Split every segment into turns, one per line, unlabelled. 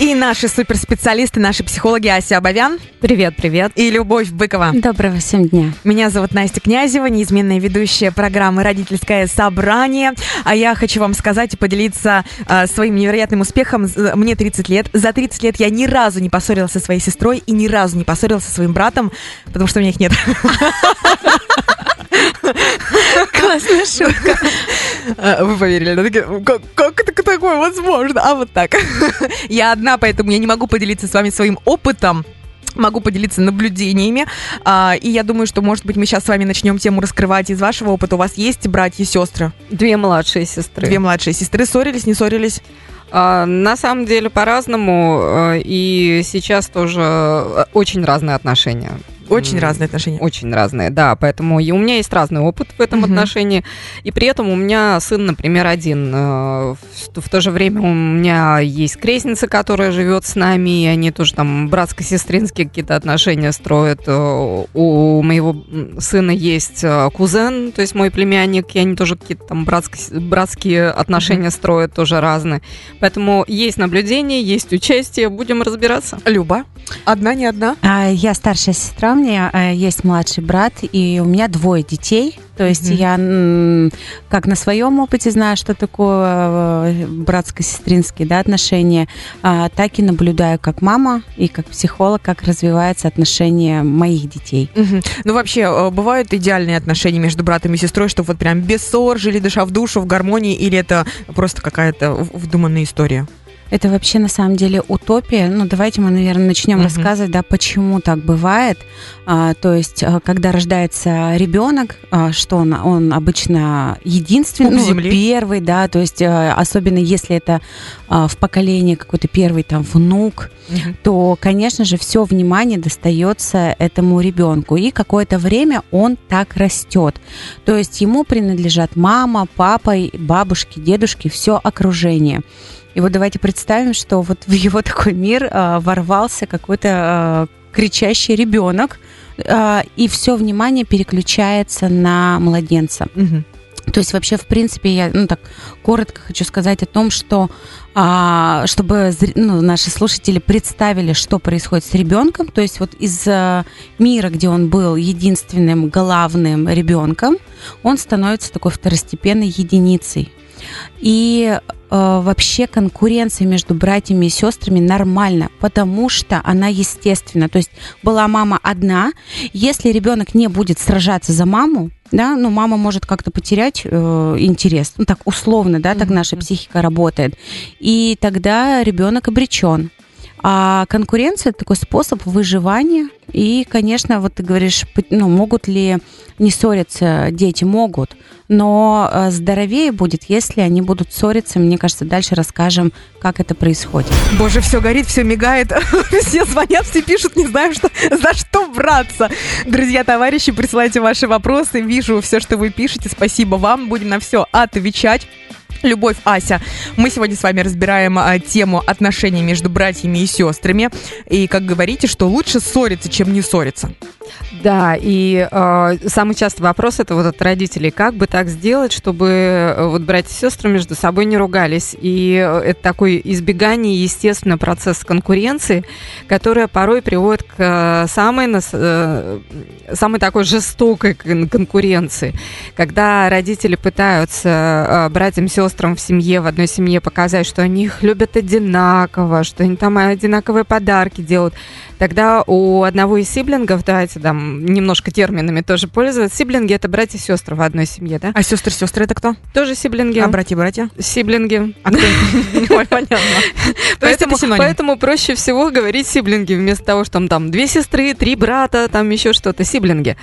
И наши суперспециалисты, наши психологи Ася Абовян.
Привет, привет.
И Любовь Быкова.
Доброго всем дня.
Меня зовут Настя Князева, неизменная ведущая программы «Родительское собрание». А я хочу вам сказать и поделиться э, своим невероятным успехом. Мне 30 лет. За 30 лет я ни разу не поссорилась со своей сестрой и ни разу не поссорилась со своим братом, потому что у меня их нет.
Классная шутка.
А, вы поверили, как это такое возможно? А вот так. Я одна, поэтому я не могу поделиться с вами своим опытом могу поделиться наблюдениями. А, и я думаю, что, может быть, мы сейчас с вами начнем тему раскрывать из вашего опыта. У вас есть братья и сестры?
Две младшие сестры.
Две младшие сестры. Ссорились, не ссорились?
А, на самом деле по-разному. А, и сейчас тоже а, очень разные отношения.
Очень разные отношения.
Очень разные, да. Поэтому и у меня есть разный опыт в этом uh-huh. отношении. И при этом у меня сын, например, один. Э, в, в то же время у меня есть крестница, которая живет с нами, и они тоже там братско-сестринские какие-то отношения строят. Э, у моего сына есть э, кузен, то есть мой племянник, и они тоже какие-то там братские, братские отношения uh-huh. строят, тоже разные. Поэтому есть наблюдение, есть участие, будем разбираться.
Люба, одна, не одна?
А, я старшая сестра у меня э, есть младший брат, и у меня двое детей. То есть mm-hmm. я как на своем опыте знаю, что такое э, братско-сестринские да, отношения, а, так и наблюдаю как мама и как психолог, как развиваются отношения моих детей.
Mm-hmm. Ну вообще, э, бывают идеальные отношения между братом и сестрой, что вот прям без ссор, жили душа в душу, в гармонии, или это просто какая-то вдуманная история?
Это вообще на самом деле утопия. Ну, давайте мы, наверное, начнем угу. рассказывать, да, почему так бывает. А, то есть, а, когда рождается ребенок, а, что он, он обычно единственный, ну, земли. первый, да, то есть, а, особенно если это а, в поколении какой-то первый там внук, угу. то, конечно же, все внимание достается этому ребенку. И какое-то время он так растет. То есть, ему принадлежат мама, папа, бабушки, дедушки, все окружение. И вот давайте представим, что вот в его такой мир э, ворвался какой-то э, кричащий ребенок, э, и все внимание переключается на младенца. Угу. То есть вообще, в принципе, я ну, так коротко хочу сказать о том, что а, чтобы ну, наши слушатели представили, что происходит с ребенком. То есть вот из а, мира, где он был единственным главным ребенком, он становится такой второстепенной единицей. И вообще конкуренция между братьями и сестрами нормальна, потому что она естественна. То есть была мама одна, если ребенок не будет сражаться за маму, да, ну мама может как-то потерять э, интерес, ну так условно, да, так наша психика работает, и тогда ребенок обречен. А конкуренция это такой способ выживания. И, конечно, вот ты говоришь, ну, могут ли не ссориться дети? Могут. Но э, здоровее будет, если они будут ссориться. Мне кажется, дальше расскажем, как это происходит.
Боже, все горит, все мигает. Все звонят, все пишут, не знаю, что, за что браться. Друзья, товарищи, присылайте ваши вопросы. Вижу все, что вы пишете. Спасибо вам. Будем на все отвечать. Любовь, Ася, мы сегодня с вами разбираем а, тему отношений между братьями и сестрами. И как говорите, что лучше ссориться, чем не ссориться.
Да, и э, самый частый вопрос это вот от родителей, как бы так сделать, чтобы э, вот братья и сестры между собой не ругались. И э, это такой избегание, естественно, процесс конкуренции, которая порой приводит к э, самой, э, самой такой жестокой конкуренции, когда родители пытаются э, братьям и сестрам в семье, в одной семье показать, что они их любят одинаково, что они там одинаковые подарки делают. Тогда у одного из сиблингов, давайте там немножко терминами тоже пользоваться, сиблинги это братья и сестры в одной семье, да?
А сестры-сестры это кто?
Тоже сиблинги.
А братья-братья?
Сиблинги.
А кто? Ой, понятно.
Поэтому, поэтому проще всего говорить сиблинги вместо того, что там две сестры, три брата, там еще что-то, сиблинги.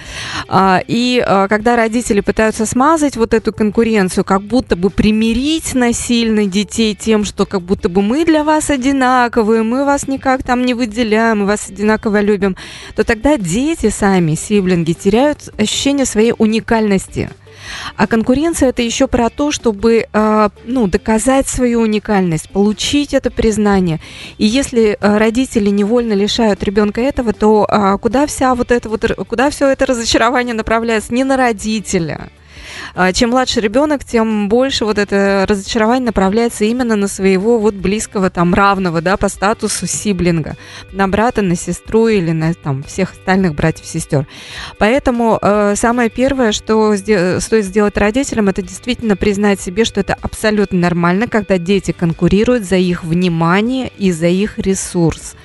А, и а, когда родители пытаются смазать вот эту конкуренцию, как будто бы примирить насильно детей тем, что как будто бы мы для вас одинаковые, мы вас никак там не выделяем, мы вас одинаково любим, то тогда дети сами, сиблинги, теряют ощущение своей уникальности. А конкуренция это еще про то, чтобы э, ну, доказать свою уникальность, получить это признание. И если э, родители невольно лишают ребенка этого, то э, куда вся вот это вот, куда все это разочарование направляется? Не на родителя, чем младше ребенок, тем больше вот это разочарование направляется именно на своего вот близкого, там, равного, да, по статусу сиблинга, на брата, на сестру или на там всех остальных братьев, сестер. Поэтому э, самое первое, что стоит сделать родителям, это действительно признать себе, что это абсолютно нормально, когда дети конкурируют за их внимание и за их ресурс.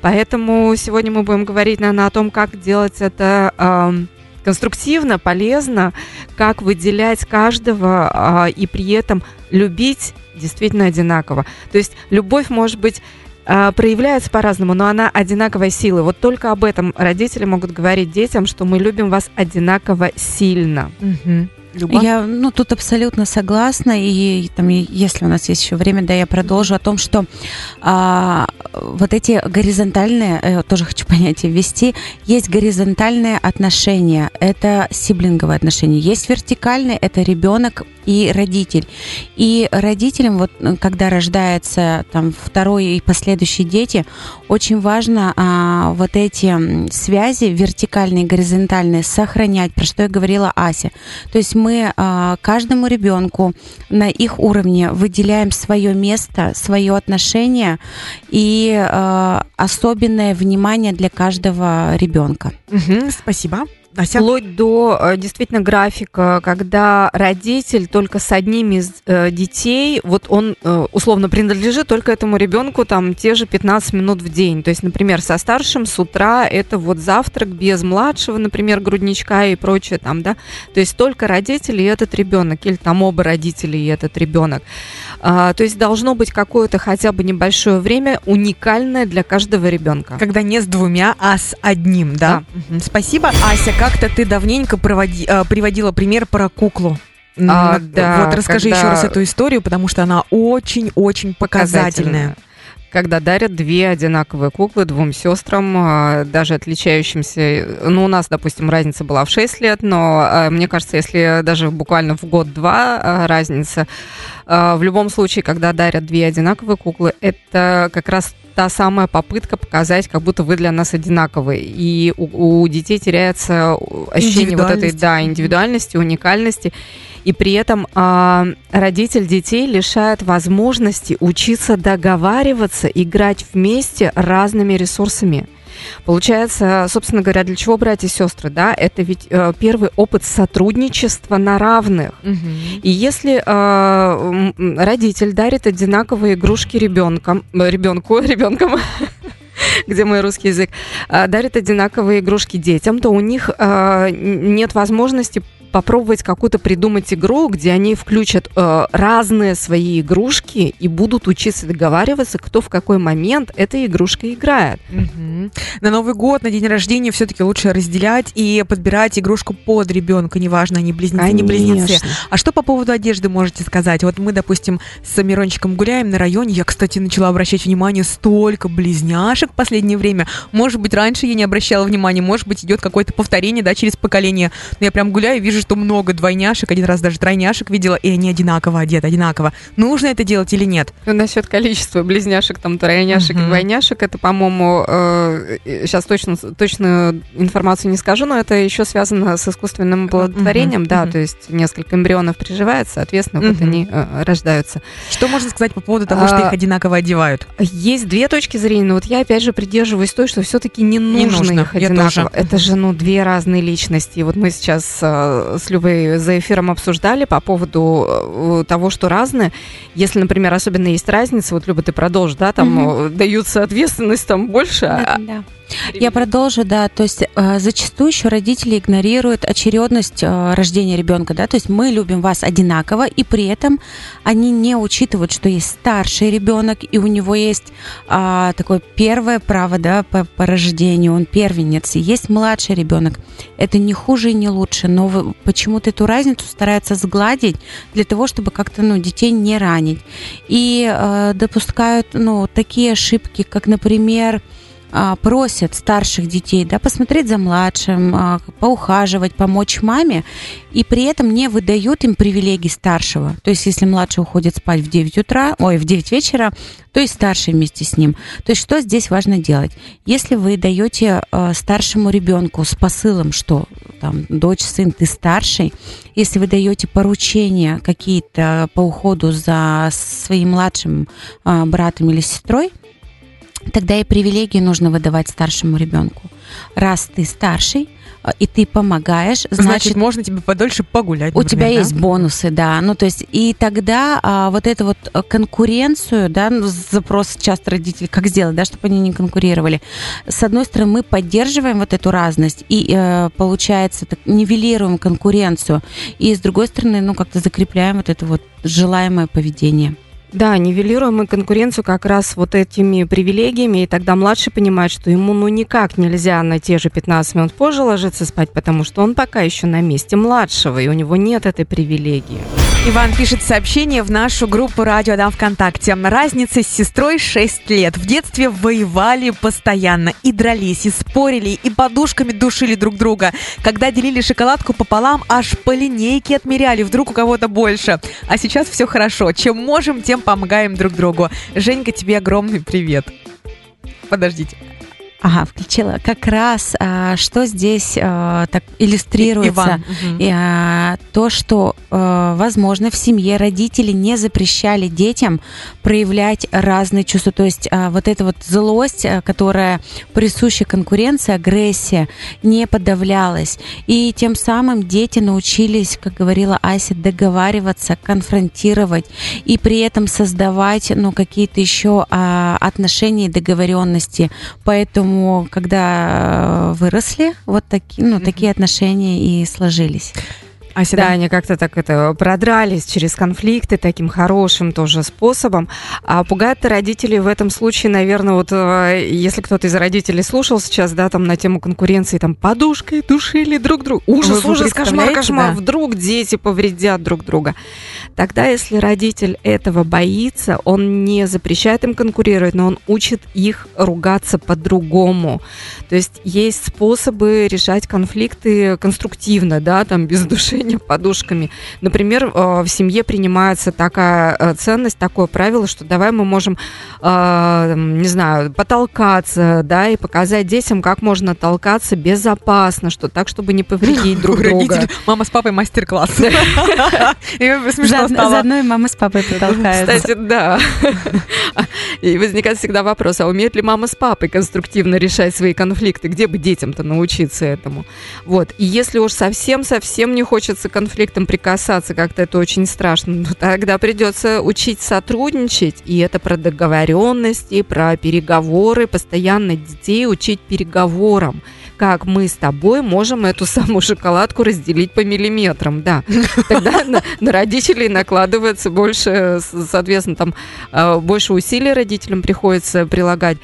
Поэтому сегодня мы будем говорить, наверное, о том, как делать это э, конструктивно, полезно, как выделять каждого э, и при этом любить действительно одинаково. То есть любовь может быть э, проявляется по-разному, но она одинаковой силы. Вот только об этом родители могут говорить детям, что мы любим вас одинаково сильно.
Угу. Люба? Я ну, тут абсолютно согласна. И там, если у нас есть еще время, да, я продолжу о том, что а, вот эти горизонтальные, э, тоже хочу понятие ввести, есть горизонтальные отношения, это сиблинговые отношения. Есть вертикальные, это ребенок и родитель. И родителям, вот когда рождается там второй и последующие дети, очень важно а, вот эти связи вертикальные, горизонтальные сохранять, про что я говорила Ася. То есть мы а, каждому ребенку на их уровне выделяем свое место, свое отношение и а, особенное внимание для каждого ребенка.
Угу, спасибо.
Ася? Вплоть до э, действительно графика, когда родитель только с одним из э, детей, вот он э, условно принадлежит только этому ребенку там те же 15 минут в день. То есть, например, со старшим с утра это вот завтрак без младшего, например, грудничка и прочее там, да. То есть только родители и этот ребенок, или там оба родителя и этот ребенок. А, то есть должно быть какое-то хотя бы небольшое время уникальное для каждого ребенка.
Когда не с двумя, а с одним, да? да. Угу. Спасибо, Ася как-то ты давненько проводи, э, приводила пример про куклу. А, да, вот расскажи когда... еще раз эту историю, потому что она очень-очень показательная.
Когда дарят две одинаковые куклы двум сестрам, а, даже отличающимся. Ну, у нас, допустим, разница была в 6 лет, но а, мне кажется, если даже буквально в год-два разница, в любом случае, когда дарят две одинаковые куклы, это как раз та самая попытка показать, как будто вы для нас одинаковые. И у, у детей теряется ощущение вот этой да, индивидуальности, уникальности. И при этом а, родитель детей лишает возможности учиться договариваться, играть вместе разными ресурсами. Получается, собственно говоря, для чего братья и сестры, да? Это ведь э, первый опыт сотрудничества на равных. Угу. И если э, родитель дарит одинаковые игрушки ребенком, э, ребенку, ребенком, где мой русский язык, э, дарит одинаковые игрушки детям, то у них э, нет возможности попробовать какую-то придумать игру, где они включат э, разные свои игрушки и будут учиться договариваться, кто в какой момент эта игрушка играет.
Угу. На Новый год, на день рождения все-таки лучше разделять и подбирать игрушку под ребенка, неважно, они близнецы, Конечно. не близнецы. А что по поводу одежды можете сказать? Вот мы, допустим, с Мирончиком гуляем на районе, я, кстати, начала обращать внимание, столько близняшек в последнее время. Может быть, раньше я не обращала внимания, может быть, идет какое-то повторение, да, через поколение. Но я прям гуляю и вижу, что много двойняшек, один раз даже тройняшек видела, и они одинаково одеты, одинаково. Нужно это делать или нет?
Ну, насчет количества близняшек, там, тройняшек uh-huh. и двойняшек, это, по-моему, э, сейчас точно, точную информацию не скажу, но это еще связано с искусственным оплодотворением, uh-huh. да, uh-huh. то есть несколько эмбрионов приживается, соответственно, uh-huh. вот они э, рождаются.
Что можно сказать по поводу того, а, что их одинаково одевают?
Есть две точки зрения, но вот я, опять же, придерживаюсь той, что все-таки не нужно, не нужно их одинаково. Это же, ну, две разные личности. И вот мы сейчас э, с Любой за эфиром обсуждали по поводу э, того, что разные. Если, например, особенно есть разница, вот, Люба, ты продолжишь, да, там угу. даются ответственность там больше. Да,
а, да. Я продолжу, да. То есть э, зачастую еще родители игнорируют очередность э, рождения ребенка, да. То есть мы любим вас одинаково, и при этом они не учитывают, что есть старший ребенок, и у него есть э, такое первое право, да, по, по рождению, он первенец, и есть младший ребенок. Это не хуже и не лучше, но почему-то эту разницу стараются сгладить для того, чтобы как-то, ну, детей не ранить. И э, допускают, ну, такие ошибки, как, например, просят старших детей, да, посмотреть за младшим, а, поухаживать, помочь маме, и при этом не выдают им привилегий старшего. То есть, если младший уходит спать в 9 утра, ой, в 9 вечера, то и старший вместе с ним. То есть, что здесь важно делать? Если вы даете э, старшему ребенку с посылом, что там дочь, сын, ты старший, если вы даете поручения какие-то по уходу за своим младшим братом или сестрой, тогда и привилегии нужно выдавать старшему ребенку. Раз ты старший, э, и ты помогаешь, значит,
значит можно тебе подольше погулять.
Например, у тебя да? есть бонусы, да. Ну, то есть, и тогда а, вот эту вот э, конкуренцию, да, ну, запрос часто родителей, как сделать, да, чтобы они не конкурировали. С одной стороны, мы поддерживаем вот эту разность и, э, получается, так, нивелируем конкуренцию. И с другой стороны, ну, как-то закрепляем вот это вот желаемое поведение.
Да, нивелируем мы конкуренцию как раз вот этими привилегиями, и тогда младший понимает, что ему ну никак нельзя на те же 15 минут позже ложиться спать, потому что он пока еще на месте младшего, и у него нет этой привилегии.
Иван пишет сообщение в нашу группу «Радио Дам ВКонтакте». Разница с сестрой 6 лет. В детстве воевали постоянно и дрались, и спорили, и подушками душили друг друга. Когда делили шоколадку пополам, аж по линейке отмеряли, вдруг у кого-то больше. А сейчас все хорошо. Чем можем, тем помогаем друг другу. Женька, тебе огромный привет. Подождите.
Ага, включила. Как раз а, что здесь а, так иллюстрируется. Иван. Угу. А, то, что, а, возможно, в семье родители не запрещали детям проявлять разные чувства. То есть а, вот эта вот злость, а, которая присуща конкуренции, агрессия, не подавлялась. И тем самым дети научились, как говорила Ася, договариваться, конфронтировать и при этом создавать ну, какие-то еще а, отношения и договоренности. Поэтому Поэтому, когда э, выросли, вот такие, ну, такие отношения и сложились.
А да, они как-то так это продрались через конфликты таким хорошим тоже способом. А пугают родителей в этом случае, наверное, вот э, если кто-то из родителей слушал сейчас, да, там на тему конкуренции, там подушкой душили друг друга. Ужас, вы, ужас, кошмар, кошмар. Да? Вдруг дети повредят друг друга. Тогда, если родитель этого боится, он не запрещает им конкурировать, но он учит их ругаться по-другому. То есть есть способы решать конфликты конструктивно, да, там без душения подушками. Например, э, в семье принимается такая э, ценность, такое правило, что давай мы можем, э, не знаю, потолкаться, да, и показать детям, как можно толкаться безопасно, что так, чтобы не повредить друг друга.
Мама с папой мастер-класс.
Заодно и мама с папой потолкаются.
Кстати, да. И возникает всегда вопрос, а умеет ли мама с папой конструктивно решать свои конфликты? Где бы детям-то научиться этому? Вот. И если уж совсем-совсем не хочется конфликтам прикасаться, как-то это очень страшно, ну, тогда придется учить сотрудничать. И это про договоренности, про переговоры, постоянно детей учить переговорам как мы с тобой можем эту самую шоколадку разделить по миллиметрам, да. Тогда на, на родителей накладывается больше, соответственно, там э, больше усилий родителям приходится прилагать.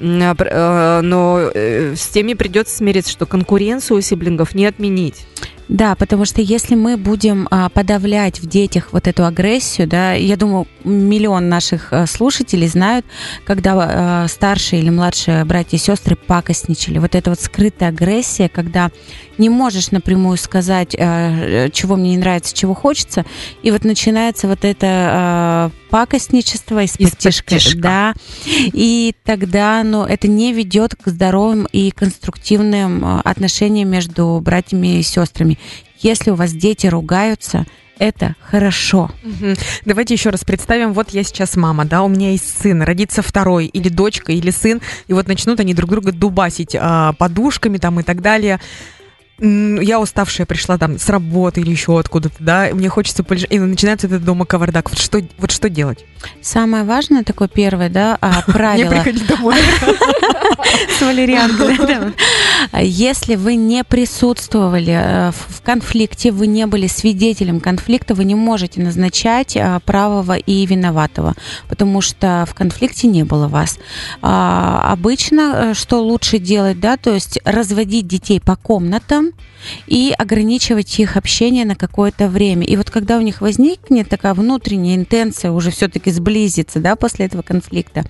А, э, но э, с теми придется смириться, что конкуренцию у сиблингов не отменить.
Да, потому что если мы будем а, подавлять в детях вот эту агрессию, да, я думаю, миллион наших а, слушателей знают, когда а, старшие или младшие братья и сестры пакостничали. Вот эта вот скрытая агрессия, когда не можешь напрямую сказать, а, чего мне не нравится, чего хочется, и вот начинается вот это пакостничество из-под тишка, да, и тогда, ну, это не ведет к здоровым и конструктивным отношениям между братьями и сестрами. Если у вас дети ругаются, это хорошо.
Угу. Давайте еще раз представим, вот я сейчас мама, да, у меня есть сын, родится второй, или дочка, или сын, и вот начнут они друг друга дубасить а, подушками там и так далее я уставшая пришла там с работы или еще откуда-то, да, мне хочется полежать, и начинается этот дома кавардак. Вот что, вот что делать?
Самое важное такое первое, да, а, правило.
Не приходи домой.
С валерьянкой. Если вы не присутствовали э, в конфликте, вы не были свидетелем конфликта, вы не можете назначать э, правого и виноватого, потому что в конфликте не было вас. А, обычно, э, что лучше делать, да, то есть разводить детей по комнатам, и ограничивать их общение на какое-то время. И вот когда у них возникнет такая внутренняя интенция уже все-таки сблизиться, да, после этого конфликта,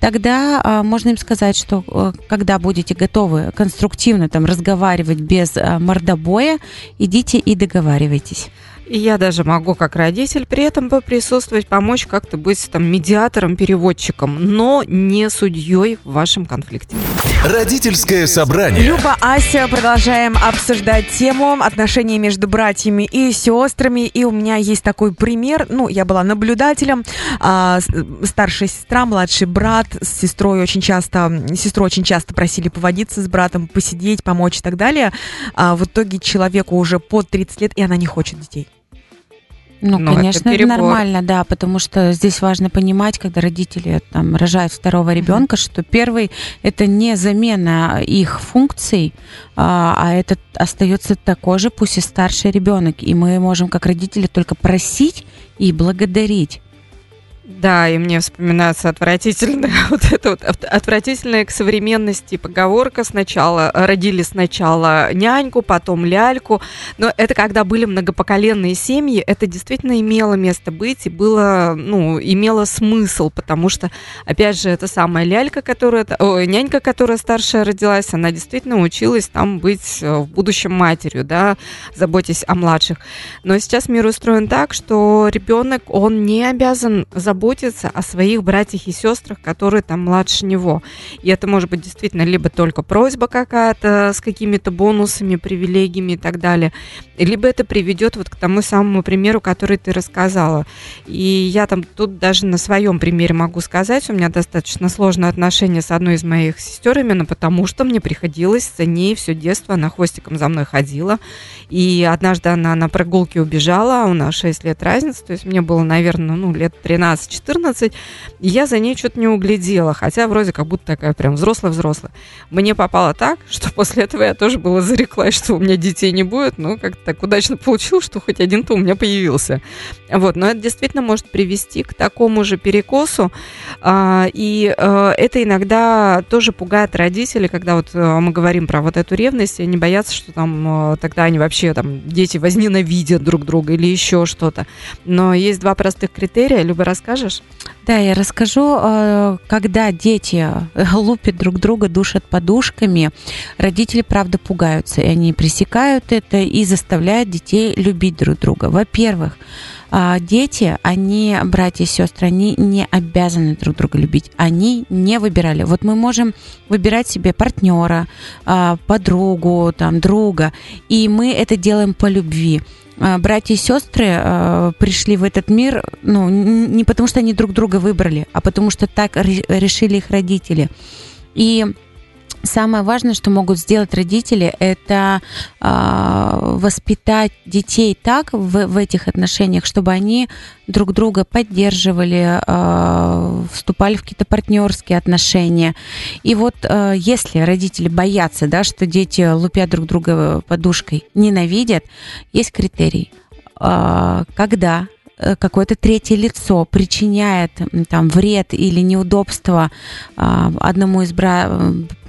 тогда а, можно им сказать, что а, когда будете готовы конструктивно там разговаривать без а, мордобоя, идите и договаривайтесь.
И я даже могу, как родитель, при этом присутствовать, помочь как-то быть там медиатором, переводчиком, но не судьей в вашем конфликте.
Родительское собрание.
Люба, Ася, продолжаем обсуждать тему отношений между братьями и сестрами. И у меня есть такой пример. Ну, я была наблюдателем. А, старшая сестра, младший брат с сестрой очень часто, сестру очень часто просили поводиться с братом, посидеть, помочь и так далее. А в итоге человеку уже под 30 лет, и она не хочет детей.
Ну, Но конечно, это, это нормально, да, потому что здесь важно понимать, когда родители там рожают второго ребенка, mm-hmm. что первый это не замена их функций, а, а это остается такой же, пусть и старший ребенок, и мы можем как родители только просить и благодарить.
Да, и мне вспоминается отвратительная вот эта вот отвратительная к современности поговорка. Сначала родили сначала няньку, потом ляльку. Но это когда были многопоколенные семьи, это действительно имело место быть и было, ну, имело смысл, потому что, опять же, это самая лялька, которая, о, нянька, которая старшая родилась, она действительно училась там быть э, в будущем матерью, да, заботясь о младших. Но сейчас мир устроен так, что ребенок, он не обязан заботиться заботиться о своих братьях и сестрах, которые там младше него. И это может быть действительно либо только просьба какая-то с какими-то бонусами, привилегиями и так далее, либо это приведет вот к тому самому примеру, который ты рассказала. И я там тут даже на своем примере могу сказать, у меня достаточно сложные отношения с одной из моих сестер именно потому, что мне приходилось за ней все детство, она хвостиком за мной ходила, и однажды она на прогулке убежала, а у нас 6 лет разницы, то есть мне было, наверное, ну, лет 13 14, и я за ней что-то не углядела, хотя вроде как будто такая прям взрослая-взрослая. Мне попало так, что после этого я тоже была зареклась, что у меня детей не будет, но как-то так удачно получилось, что хоть один-то у меня появился. Вот, но это действительно может привести к такому же перекосу, а, и а, это иногда тоже пугает родителей, когда вот а, мы говорим про вот эту ревность, и они боятся, что там а, тогда они вообще там дети возненавидят друг друга или еще что-то. Но есть два простых критерия. Люба, расскажешь? Расскажешь?
Да, я расскажу. Э, когда дети лупят друг друга, душат подушками, родители, правда, пугаются, и они пресекают это и заставляют детей любить друг друга. Во-первых, а, дети, они, братья и сестры, они не обязаны друг друга любить. Они не выбирали. Вот мы можем выбирать себе партнера, а, подругу, там, друга, и мы это делаем по любви. А, братья и сестры э, пришли в этот мир, ну, не потому что они друг друга выбрали, а потому что так решили их родители. И Самое важное, что могут сделать родители, это э, воспитать детей так в, в этих отношениях, чтобы они друг друга поддерживали, э, вступали в какие-то партнерские отношения. И вот э, если родители боятся, да, что дети лупят друг друга подушкой, ненавидят, есть критерий. Э, когда какое-то третье лицо причиняет там вред или неудобство одному из бра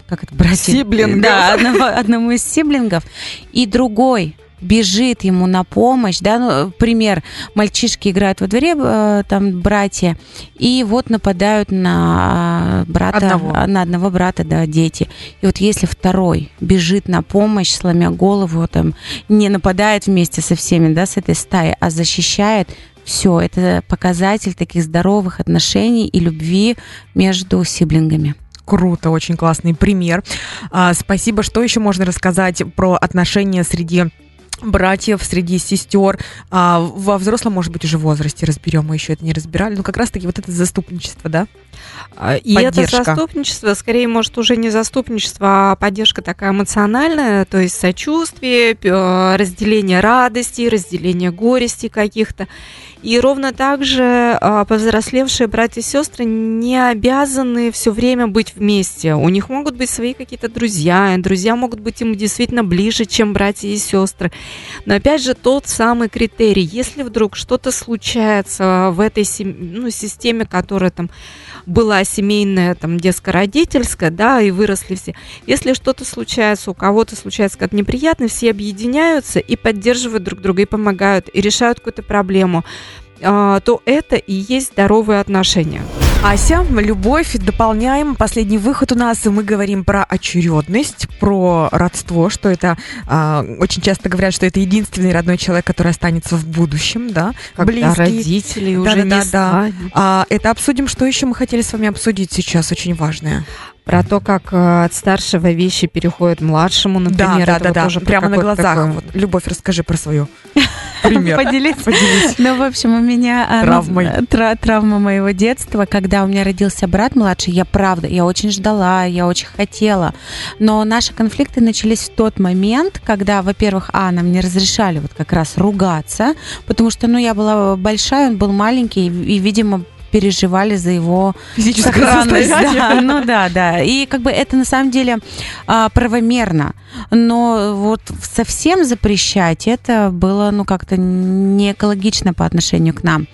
как это, братьев?
Сиблингов.
Да, одного, одному из сиблингов. И другой бежит ему на помощь, да, ну, пример, мальчишки играют во дворе, э, там, братья, и вот нападают на брата, одного. на одного брата, да, дети. И вот если второй бежит на помощь, сломя голову, там, не нападает вместе со всеми, да, с этой стаей, а защищает, все, это показатель таких здоровых отношений и любви между сиблингами.
Круто, очень классный пример. А, спасибо. Что еще можно рассказать про отношения среди братьев, среди сестер. А, во взрослом, может быть, уже возрасте разберем, мы еще это не разбирали. Но как раз-таки вот это заступничество, да?
А, и поддержка. это заступничество, скорее, может, уже не заступничество, а поддержка такая эмоциональная, то есть сочувствие, разделение радости, разделение горести каких-то. И ровно так же а, повзрослевшие братья и сестры не обязаны все время быть вместе. У них могут быть свои какие-то друзья, и друзья могут быть им действительно ближе, чем братья и сестры. Но опять же, тот самый критерий, если вдруг что-то случается в этой ну, системе, которая там была семейная, там, детско-родительская, да, и выросли все. Если что-то случается, у кого-то случается как неприятно, все объединяются и поддерживают друг друга, и помогают, и решают какую-то проблему, а, то это и есть здоровые отношения.
Ася, любовь, дополняем. Последний выход у нас, и мы говорим про очередность, про родство, что это а, очень часто говорят, что это единственный родной человек, который останется в будущем, да,
Когда близкий. родители уже да, не да, да.
А, это обсудим, что еще мы хотели с вами обсудить сейчас, очень важное
про то, как э, от старшего вещи переходят младшему, например.
Да, да, да, да. прямо на глазах. Такой... Вот, Любовь, расскажи про свою.
Пример. Поделись. Поделись. Ну, в общем, у меня
а, Травмой. Ну,
тра- травма моего детства, когда у меня родился брат младший, я правда, я очень ждала, я очень хотела. Но наши конфликты начались в тот момент, когда, во-первых, а, нам не разрешали вот как раз ругаться, потому что, ну, я была большая, он был маленький, и, видимо, переживали за его
состояние.
Да, ну да, да. И как бы это на самом деле а, правомерно. Но вот совсем запрещать это было, ну, как-то не экологично по отношению к нам.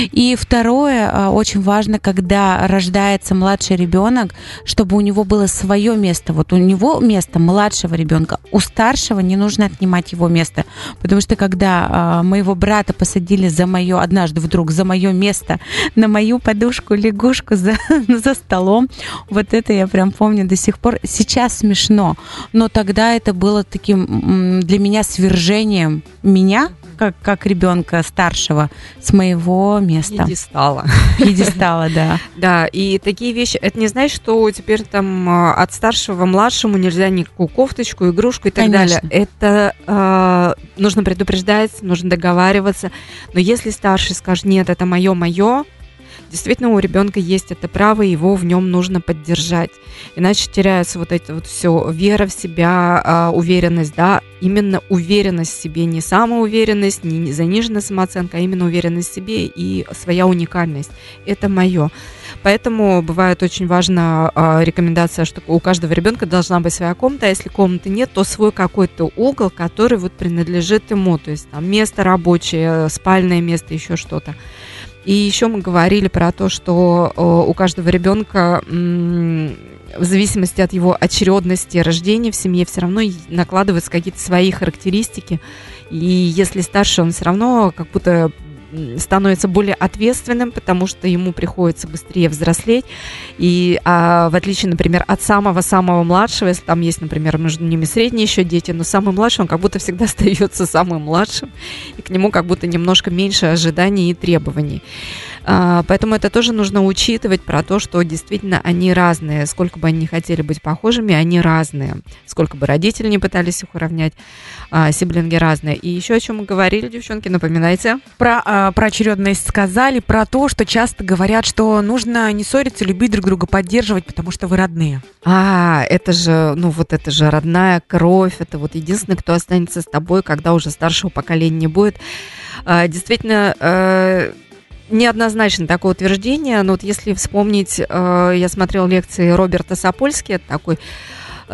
И второе, а, очень важно, когда рождается младший ребенок, чтобы у него было свое место. Вот у него место младшего ребенка, у старшего не нужно отнимать его место. Потому что когда а, моего брата посадили за мое, однажды вдруг за мое место на мою подушку лягушку за, за столом, вот это я прям помню до сих пор. Сейчас смешно, но тогда тогда это было таким для меня свержением меня, как, как ребенка старшего, с моего места.
Пьедестала.
Пьедестала, да.
Да, и такие вещи, это не значит, что теперь там а, от старшего младшему нельзя никакую кофточку, игрушку и так Конечно. далее. Это э, нужно предупреждать, нужно договариваться. Но если старший скажет, нет, это мое, мое, действительно у ребенка есть это право, его в нем нужно поддержать. Иначе теряется вот это вот все, вера в себя, а, уверенность, да, именно уверенность в себе, не самоуверенность, не заниженная самооценка, а именно уверенность в себе и своя уникальность. Это мое. Поэтому бывает очень важна рекомендация, что у каждого ребенка должна быть своя комната, а если комнаты нет, то свой какой-то угол, который вот принадлежит ему, то есть там место рабочее, спальное место, еще что-то. И еще мы говорили про то, что у каждого ребенка в зависимости от его очередности рождения в семье все равно накладываются какие-то свои характеристики. И если старше, он все равно как будто становится более ответственным, потому что ему приходится быстрее взрослеть. И а, в отличие, например, от самого-самого младшего, если там есть, например, между ними средние еще дети, но самый младший, он как будто всегда остается самым младшим, и к нему как будто немножко меньше ожиданий и требований. А, поэтому это тоже нужно учитывать про то, что действительно они разные. Сколько бы они не хотели быть похожими, они разные. Сколько бы родители не пытались их уравнять, а, сиблинги разные. И еще о чем мы говорили, девчонки, напоминайте.
Про, а, про очередность сказали, про то, что часто говорят, что нужно не ссориться, любить друг друга, поддерживать, потому что вы родные.
А, это же, ну вот это же родная кровь, это вот единственный, кто останется с тобой, когда уже старшего поколения не будет. Действительно, э, неоднозначно такое утверждение, но вот если вспомнить, э, я смотрела лекции Роберта Сапольски, это такой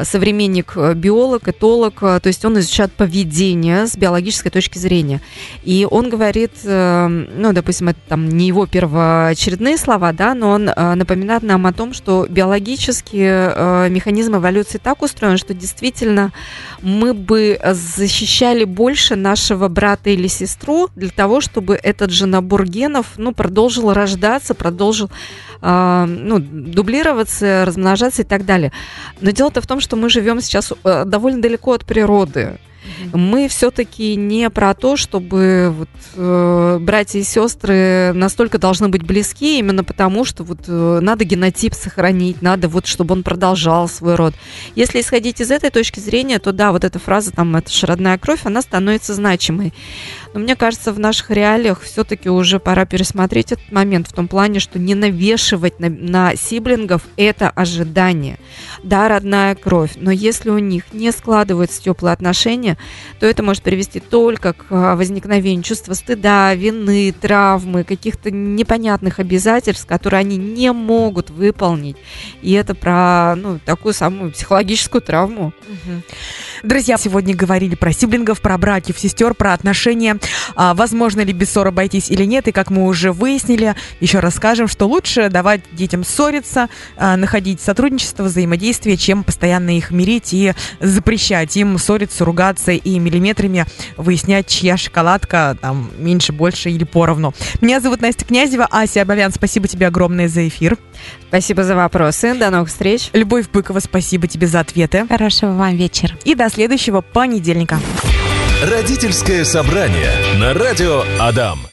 современник, э, биолог, этолог, э, то есть он изучает поведение с биологической точки зрения. И он говорит, э, ну, допустим, это там не его первоочередные слова, да, но он напоминает нам о том, что биологические механизмы эволюции так устроены, что действительно мы бы защищали больше нашего брата или сестру для того, чтобы этот же набор генов, ну, продолжил рождаться, продолжил ну, дублироваться, размножаться и так далее. Но дело-то в том, что мы живем сейчас э, довольно далеко от природы. Мы все-таки не про то, чтобы вот, э, братья и сестры настолько должны быть близки, именно потому что вот э, надо генотип сохранить, надо вот, чтобы он продолжал свой род. Если исходить из этой точки зрения, то да, вот эта фраза там «это же родная кровь», она становится значимой. Но мне кажется, в наших реалиях все-таки уже пора пересмотреть этот момент в том плане, что не навешивать на, на сиблингов это ожидание. Да, родная кровь, но если у них не складываются теплые отношения, то это может привести только к а, возникновению чувства стыда, вины, травмы, каких-то непонятных обязательств, которые они не могут выполнить. И это про ну, такую самую психологическую травму.
Угу. Друзья, сегодня говорили про сиблингов, про братьев, сестер, про отношения. А, возможно ли без ссор обойтись или нет. И как мы уже выяснили, еще раз скажем, что лучше давать детям ссориться, а, находить сотрудничество, взаимодействие, чем постоянно их мирить и запрещать им ссориться, ругаться и миллиметрами выяснять, чья шоколадка там меньше, больше или поровну. Меня зовут Настя Князева, Ася Абовян, спасибо тебе огромное за эфир.
Спасибо за вопросы. До новых встреч.
Любовь Быкова, спасибо тебе за ответы.
Хорошего вам вечера.
И до следующего понедельника.
Родительское собрание на радио Адам.